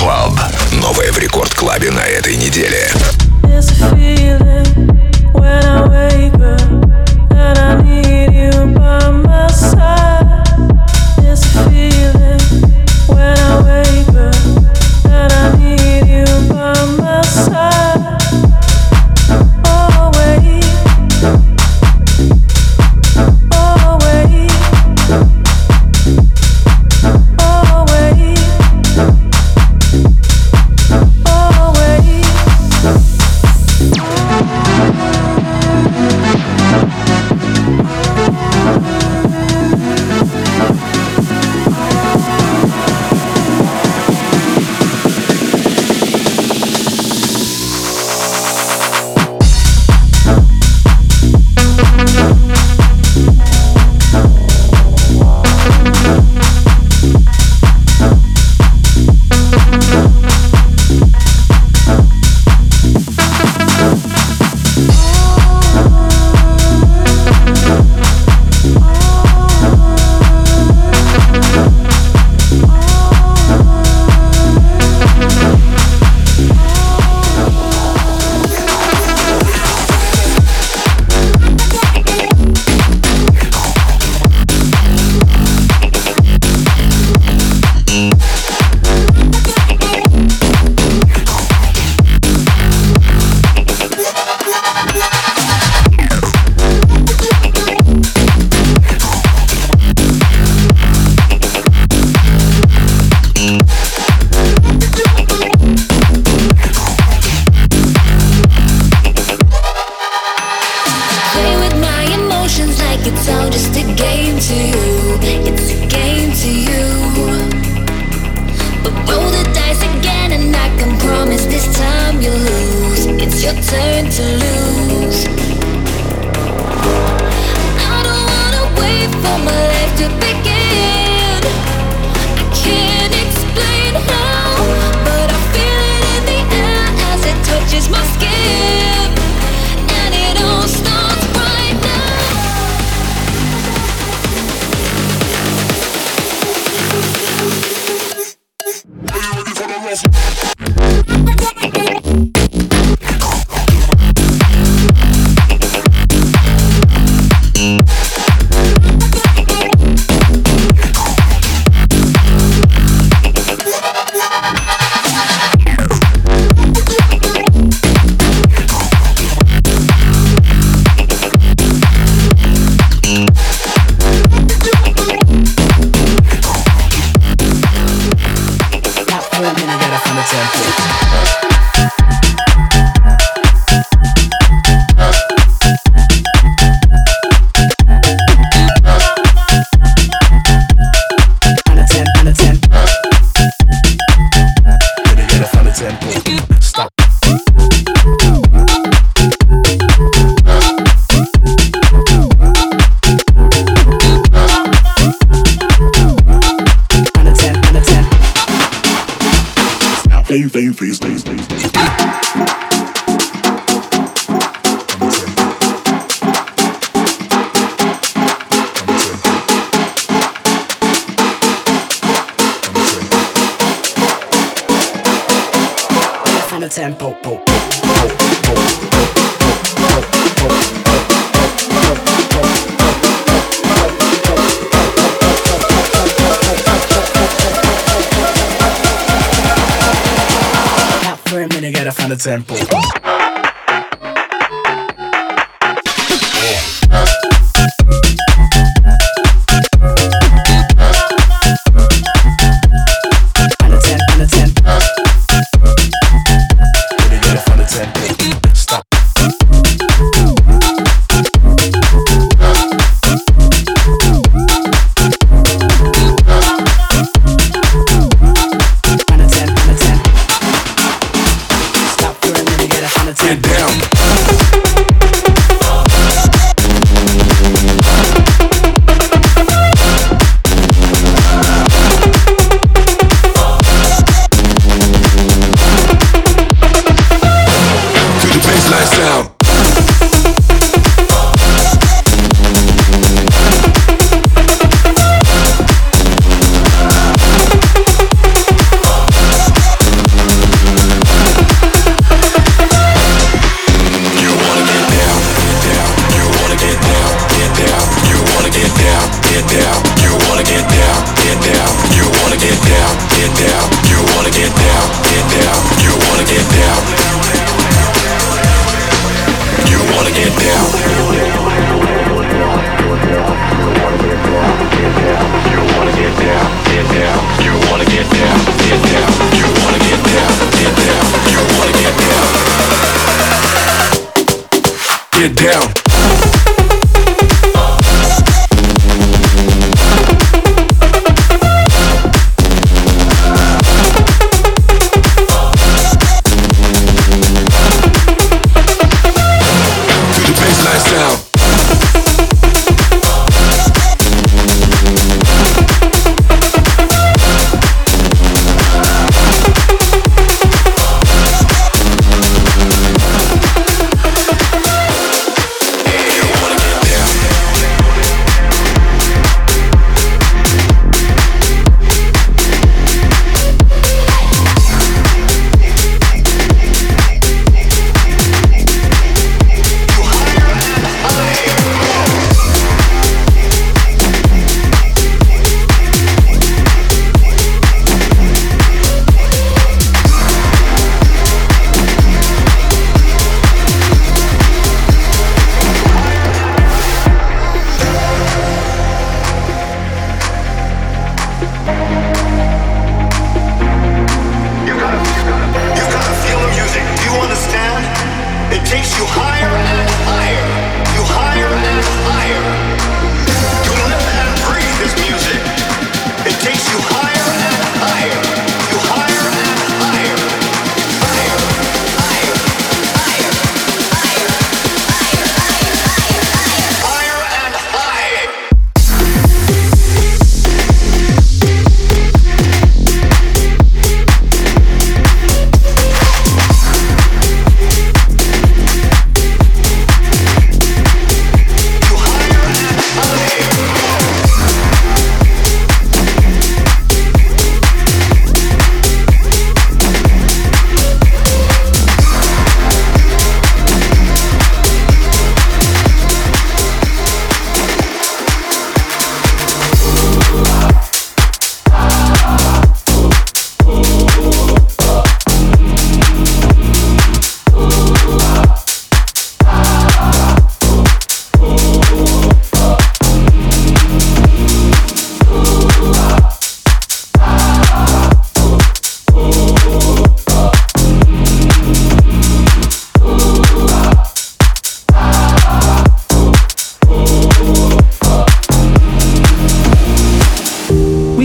Club. Новое в Рекорд Клабе на этой неделе. There's a feeling when I wake to you, it's a game to you. But roll the dice again, and I can promise this time you'll lose. It's your turn to lose. I don't wanna wait for my life to begin. I can't explain how, but I feel it in the air as it touches my skin. example. sound.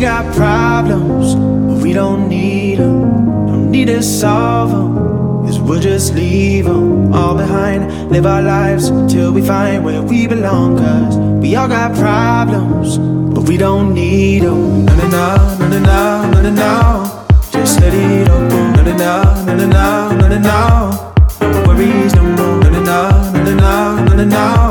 got problems, but we don't need them. Don't need to solve them. Cause we'll just leave them all behind. Live our lives till we find where we belong. Cause we all got problems, but we don't need them. No, no, no, no, no, no, no, no. Just let it all go. No, no, no, no, no, no, no, no. No worries no more. No, no, no, no, no, no, no.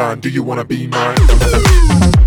Beeline. Do you wanna be mine?